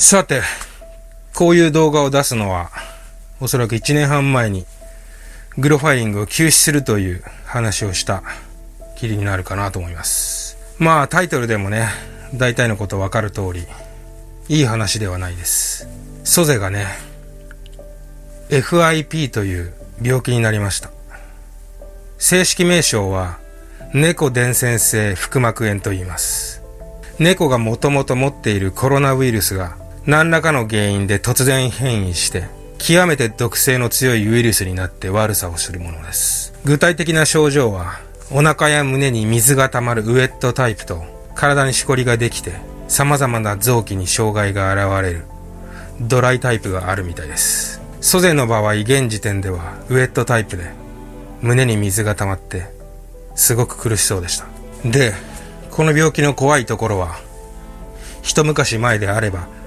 さて、こういう動画を出すのは、おそらく1年半前に、グロファイリングを休止するという話をしたきりになるかなと思います。まあ、タイトルでもね、大体のことわかる通り、いい話ではないです。ソゼがね、FIP という病気になりました。正式名称は、猫伝染性腹膜炎と言います。猫がもともと持っているコロナウイルスが何らかの原因で突然変異して、極めて毒性の強いウイルスになって悪さをするものです。具体的な症状は、お腹や胸に水が溜まるウェットタイプと、体にしこりができて、様々な臓器に障害が現れる、ドライタイプがあるみたいです。ソゼの場合、現時点では、ウェットタイプで、胸に水が溜まって、すごく苦しそうでした。で、この病気の怖いところは、一昔前であれば、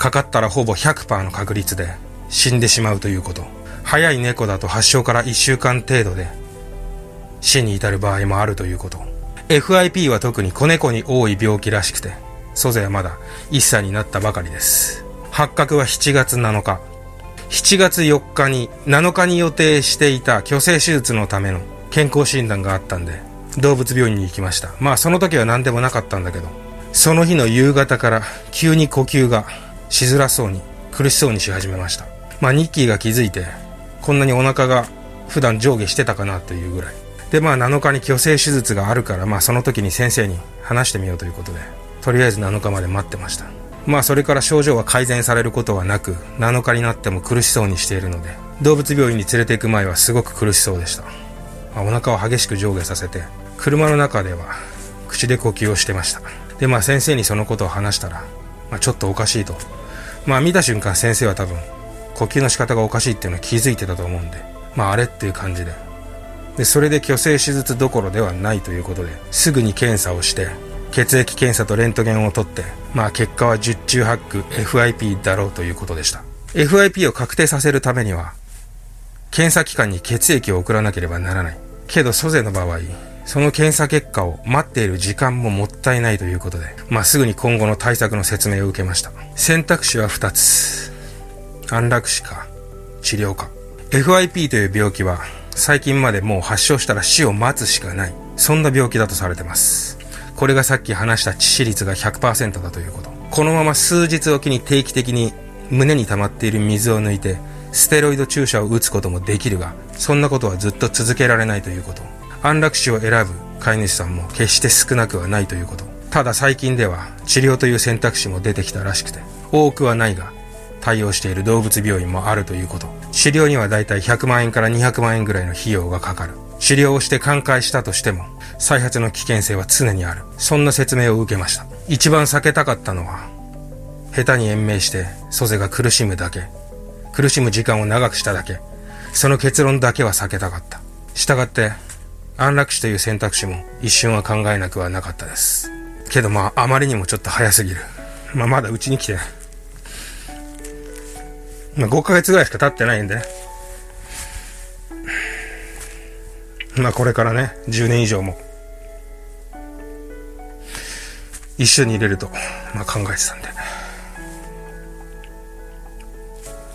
かかったらほぼ100%の確率で死んでしまうということ。早い猫だと発症から1週間程度で死に至る場合もあるということ。FIP は特に子猫に多い病気らしくて、ソゼはまだ1歳になったばかりです。発覚は7月7日。7月4日に7日に予定していた虚勢手術のための健康診断があったんで、動物病院に行きました。まあその時は何でもなかったんだけど、その日の夕方から急に呼吸がしづらそうに苦しそうにし始めました。まあニッキーが気づいてこんなにお腹が普段上下してたかなというぐらい。でまあ7日に虚勢手術があるからまあその時に先生に話してみようということでとりあえず7日まで待ってました。まあそれから症状は改善されることはなく7日になっても苦しそうにしているので動物病院に連れて行く前はすごく苦しそうでした、まあ、お腹を激しく上下させて車の中では口で呼吸をしてました。でまあ先生にそのことを話したら、まあ、ちょっとおかしいとまあ見た瞬間先生は多分呼吸の仕方がおかしいっていうのは気づいてたと思うんで、まああれっていう感じで。で、それで虚勢手術どころではないということで、すぐに検査をして、血液検査とレントゲンを取って、まあ結果は十中八九 FIP だろうということでした。FIP を確定させるためには、検査機関に血液を送らなければならない。けど、ソゼの場合、その検査結果を待っている時間ももったいないということで、まあ、すぐに今後の対策の説明を受けました。選択肢は2つ。安楽死か、治療か。FIP という病気は、最近までもう発症したら死を待つしかない。そんな病気だとされてます。これがさっき話した致死率が100%だということ。このまま数日おきに定期的に胸に溜まっている水を抜いて、ステロイド注射を打つこともできるが、そんなことはずっと続けられないということ。安楽死を選ぶ飼い主さんも決して少なくはないということ。ただ最近では治療という選択肢も出てきたらしくて、多くはないが、対応している動物病院もあるということ。治療にはだいたい100万円から200万円ぐらいの費用がかかる。治療をして寛解したとしても、再発の危険性は常にある。そんな説明を受けました。一番避けたかったのは、下手に延命して、ソゼが苦しむだけ。苦しむ時間を長くしただけ。その結論だけは避けたかった。したって、安楽死という選択肢も一瞬は考えなくはなかったです。けどまあ、あまりにもちょっと早すぎる。まあ、まだうちに来て、まあ、5ヶ月ぐらいしか経ってないんで、まあ、これからね、10年以上も、一緒に入れると、まあ、考えてたんで。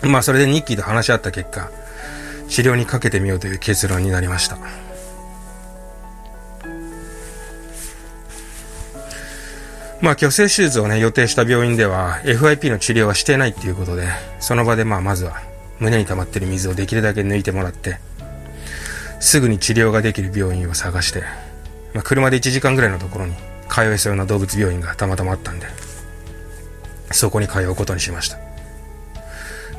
まあ、それでニッキーと話し合った結果、治療にかけてみようという結論になりました。まあ、虚勢手術をね、予定した病院では、FIP の治療はしてないっていうことで、その場でまあ、まずは、胸に溜まってる水をできるだけ抜いてもらって、すぐに治療ができる病院を探して、まあ、車で1時間ぐらいのところに通えそうな動物病院がたまたまあったんで、そこに通うことにしました。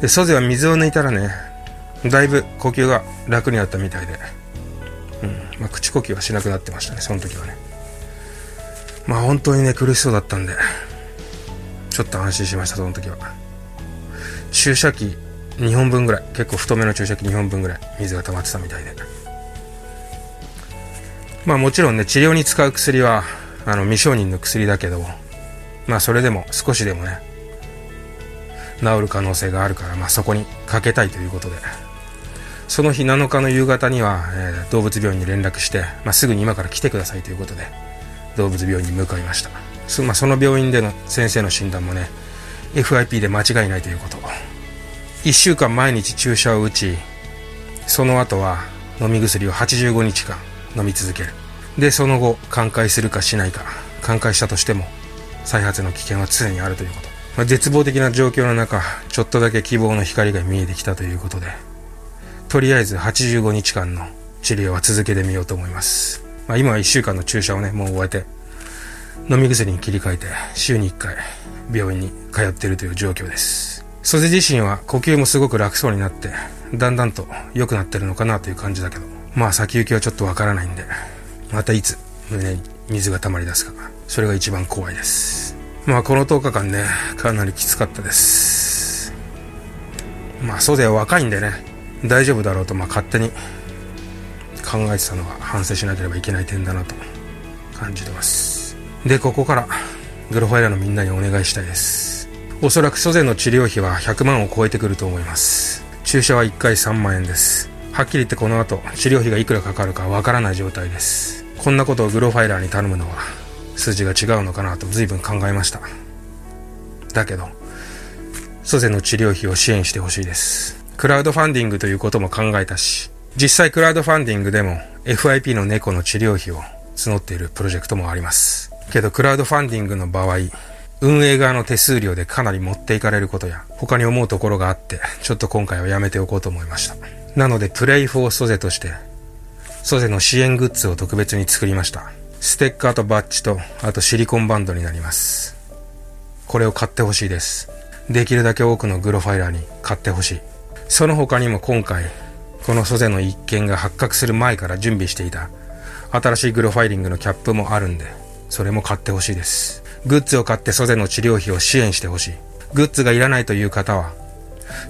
で、ソゼは水を抜いたらね、だいぶ呼吸が楽になったみたいで、うん、まあ、口呼吸はしなくなってましたね、その時はね。まあ本当にね、苦しそうだったんで、ちょっと安心しました、その時は。注射器2本分ぐらい、結構太めの注射器2本分ぐらい水が溜まってたみたいで。まあもちろんね、治療に使う薬は、あの、未承認の薬だけど、まあそれでも少しでもね、治る可能性があるから、まあそこにかけたいということで、その日7日の夕方には、えー、動物病院に連絡して、まあ、すぐに今から来てくださいということで、動物病院に向かいましたそ,、まあ、その病院での先生の診断もね FIP で間違いないということ。1週間毎日注射を打ち、その後は飲み薬を85日間飲み続ける。で、その後、寛解するかしないか。寛解したとしても、再発の危険は常にあるということ。まあ、絶望的な状況の中、ちょっとだけ希望の光が見えてきたということで、とりあえず85日間の治療は続けてみようと思います。まあ、今は1週間の注射をね、もう終えて、飲み薬に切り替えて、週に1回、病院に通っているという状況です。ソゼ自身は呼吸もすごく楽そうになって、だんだんと良くなってるのかなという感じだけど、まあ先行きはちょっとわからないんで、またいつ胸に水が溜まり出すか、それが一番怖いです。まあこの10日間ね、かなりきつかったです。まあソゼは若いんでね、大丈夫だろうとまあ勝手に考えてたのは反省しなければいけない点だなと感じてます。でここからグロファイラのみんなにお願いしたいです。おそらく祖先の治療費は100万を超えてくると思います。注射は1回3万円です。はっきり言ってこの後治療費がいくらかかるかわからない状態です。こんなことをグロファイラーに頼むのは数字が違うのかなと随分考えました。だけど祖先の治療費を支援してほしいです。クラウドファンディングということも考えたし実際クラウドファンディングでも FIP の猫の治療費を募っているプロジェクトもあります。けどクラウドファンディングの場合、運営側の手数料でかなり持っていかれることや、他に思うところがあって、ちょっと今回はやめておこうと思いました。なので、プレイフォーソゼとして、ソゼの支援グッズを特別に作りました。ステッカーとバッジと、あとシリコンバンドになります。これを買ってほしいです。できるだけ多くのグロファイラーに買ってほしい。その他にも今回、このソゼの一件が発覚する前から準備していた新しいグロファイリングのキャップもあるんで、それも買ってほしいです。グッズを買ってソゼの治療費を支援してほしい。グッズがいらないという方は、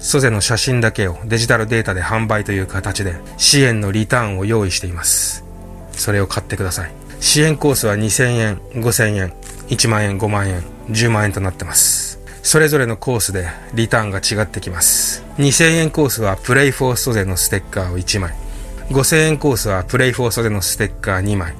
ソゼの写真だけをデジタルデータで販売という形で支援のリターンを用意しています。それを買ってください。支援コースは2000円、5000円、1万円、5万円、10万円となってます。それぞれのコースでリターンが違ってきます。2000円コースはプレイフォーストでのステッカーを1枚。5000円コースはプレイフォーストでのステッカー2枚。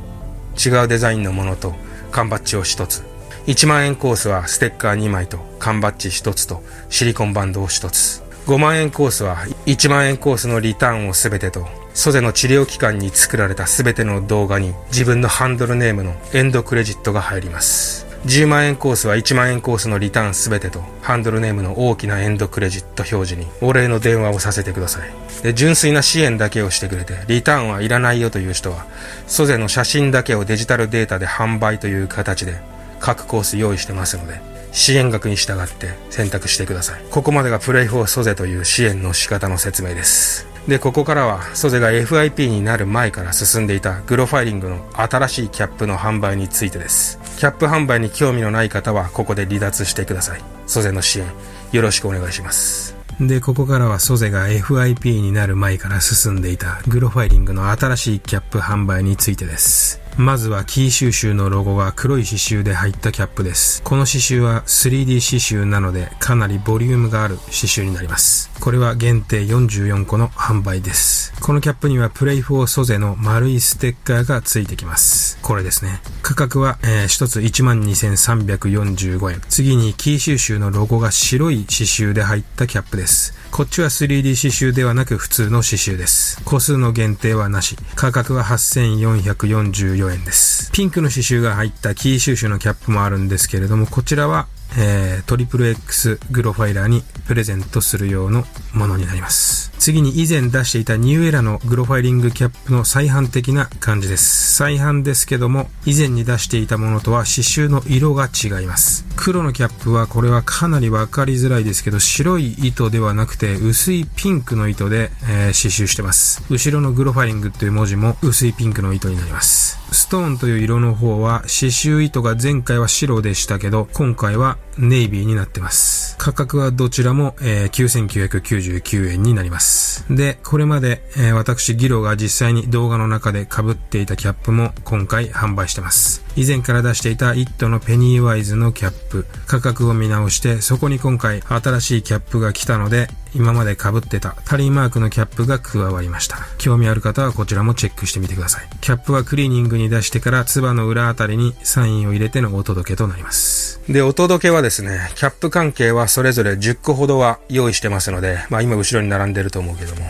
違うデザインのものと缶バッジを1つ。1万円コースはステッカー2枚と缶バッジ1つとシリコンバンドを1つ。5万円コースは1万円コースのリターンを全てと、ソゼの治療期間に作られた全ての動画に自分のハンドルネームのエンドクレジットが入ります。10万円コースは1万円コースのリターンすべてと、ハンドルネームの大きなエンドクレジット表示にお礼の電話をさせてください。で、純粋な支援だけをしてくれて、リターンはいらないよという人は、ソゼの写真だけをデジタルデータで販売という形で、各コース用意してますので、支援額に従って選択してください。ここまでがプレイフォーソゼという支援の仕方の説明です。で、ここからは、ソゼが FIP になる前から進んでいたグロファイリングの新しいキャップの販売についてです。キャップ販売に興味のない方は、ここで離脱してください。ソゼの支援、よろしくお願いします。で、ここからはソゼが FIP になる前から進んでいたグロファイリングの新しいキャップ販売についてです。まずはキー収集のロゴが黒い刺繍で入ったキャップです。この刺繍は 3D 刺繍なのでかなりボリュームがある刺繍になります。これは限定44個の販売です。このキャップにはプレイフォーソゼの丸いステッカーがついてきます。これですね。価格は、えー、1つ12,345円。次にキー収集のロゴが白い刺繍で入ったキャップです。こっちは 3D 刺繍ではなく普通の刺繍です。個数の限定はなし。価格は8444円です。ピンクの刺繍が入ったキー収集のキャップもあるんですけれども、こちらはえー、トリプル X グロファイラーにプレゼントする用のものになります。次に以前出していた New Era のグロファイリングキャップの再販的な感じです。再販ですけども、以前に出していたものとは刺繍の色が違います。黒のキャップはこれはかなりわかりづらいですけど、白い糸ではなくて薄いピンクの糸で、えー、刺繍してます。後ろのグロファイリングという文字も薄いピンクの糸になります。ストーンという色の方は刺繍糸が前回は白でしたけど、今回はネイビーになってます。価格はどちらも、え、9999円になります。で、これまで、え、私ギロが実際に動画の中で被っていたキャップも今回販売してます。以前から出していたイットのペニーワイズのキャップ、価格を見直して、そこに今回新しいキャップが来たので、今まで被ってたタリーマークのキャップが加わりました。興味ある方はこちらもチェックしてみてください。キャップはクリーニングに出してから、ツバの裏あたりにサインを入れてのお届けとなります。で、お届けはですね、キャップ関係ははそれぞれ10個ほどは用意してますので、まあ今後ろに並んでると思うけども、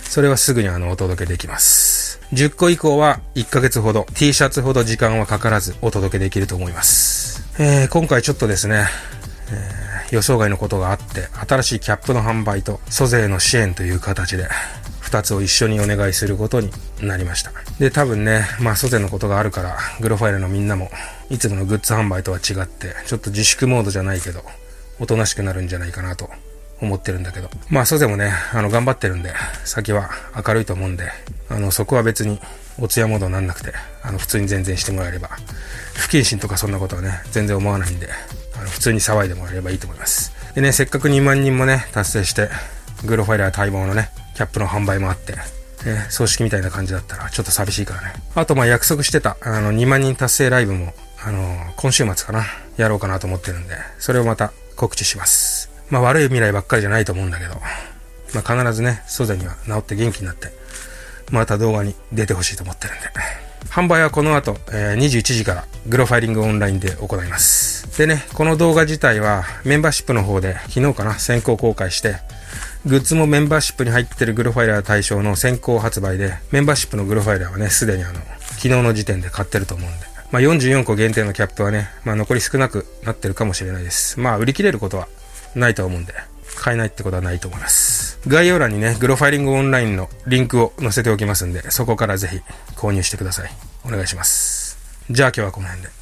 それはすぐにあのお届けできます。10個以降は1ヶ月ほど、T シャツほど時間はかからずお届けできると思います。えー、今回ちょっとですね、えー、予想外のことがあって、新しいキャップの販売と、租税の支援という形で、二つを一緒にお願いすることになりました。で、多分ね、まあ、租税のことがあるから、グロファイルのみんなも、いつものグッズ販売とは違って、ちょっと自粛モードじゃないけど、おとなしくなるんじゃないかなと思ってるんだけど。まあ、租税もね、あの、頑張ってるんで、先は明るいと思うんで、あの、そこは別に、お通夜モードになんなくて、あの、普通に全然してもらえれば、不謹慎とかそんなことはね、全然思わないんで、あの、普通に騒いでもらえればいいと思います。でね、せっかく2万人もね、達成して、グロファイラー待望のね、キャップの販売もあって、え葬式みたいな感じだったらちょっと寂しいからね。あとまあ約束してた、あの2万人達成ライブも、あの今週末かな、やろうかなと思ってるんで、それをまた告知します。まあ悪い未来ばっかりじゃないと思うんだけど、まあ必ずね、ソゼには治って元気になって、また動画に出てほしいと思ってるんで。販売はこの後、えー、21時からグロファイリングオンラインで行います。でね、この動画自体はメンバーシップの方で昨日かな先行公開して、グッズもメンバーシップに入ってるグロファイラー対象の先行発売で、メンバーシップのグロファイラーはね、すでにあの、昨日の時点で買ってると思うんで。まあ、44個限定のキャップはね、まあ、残り少なくなってるかもしれないです。まあ、売り切れることはないと思うんで、買えないってことはないと思います。概要欄にね、グロファイリングオンラインのリンクを載せておきますんで、そこからぜひ購入してください。お願いします。じゃあ今日はこの辺で。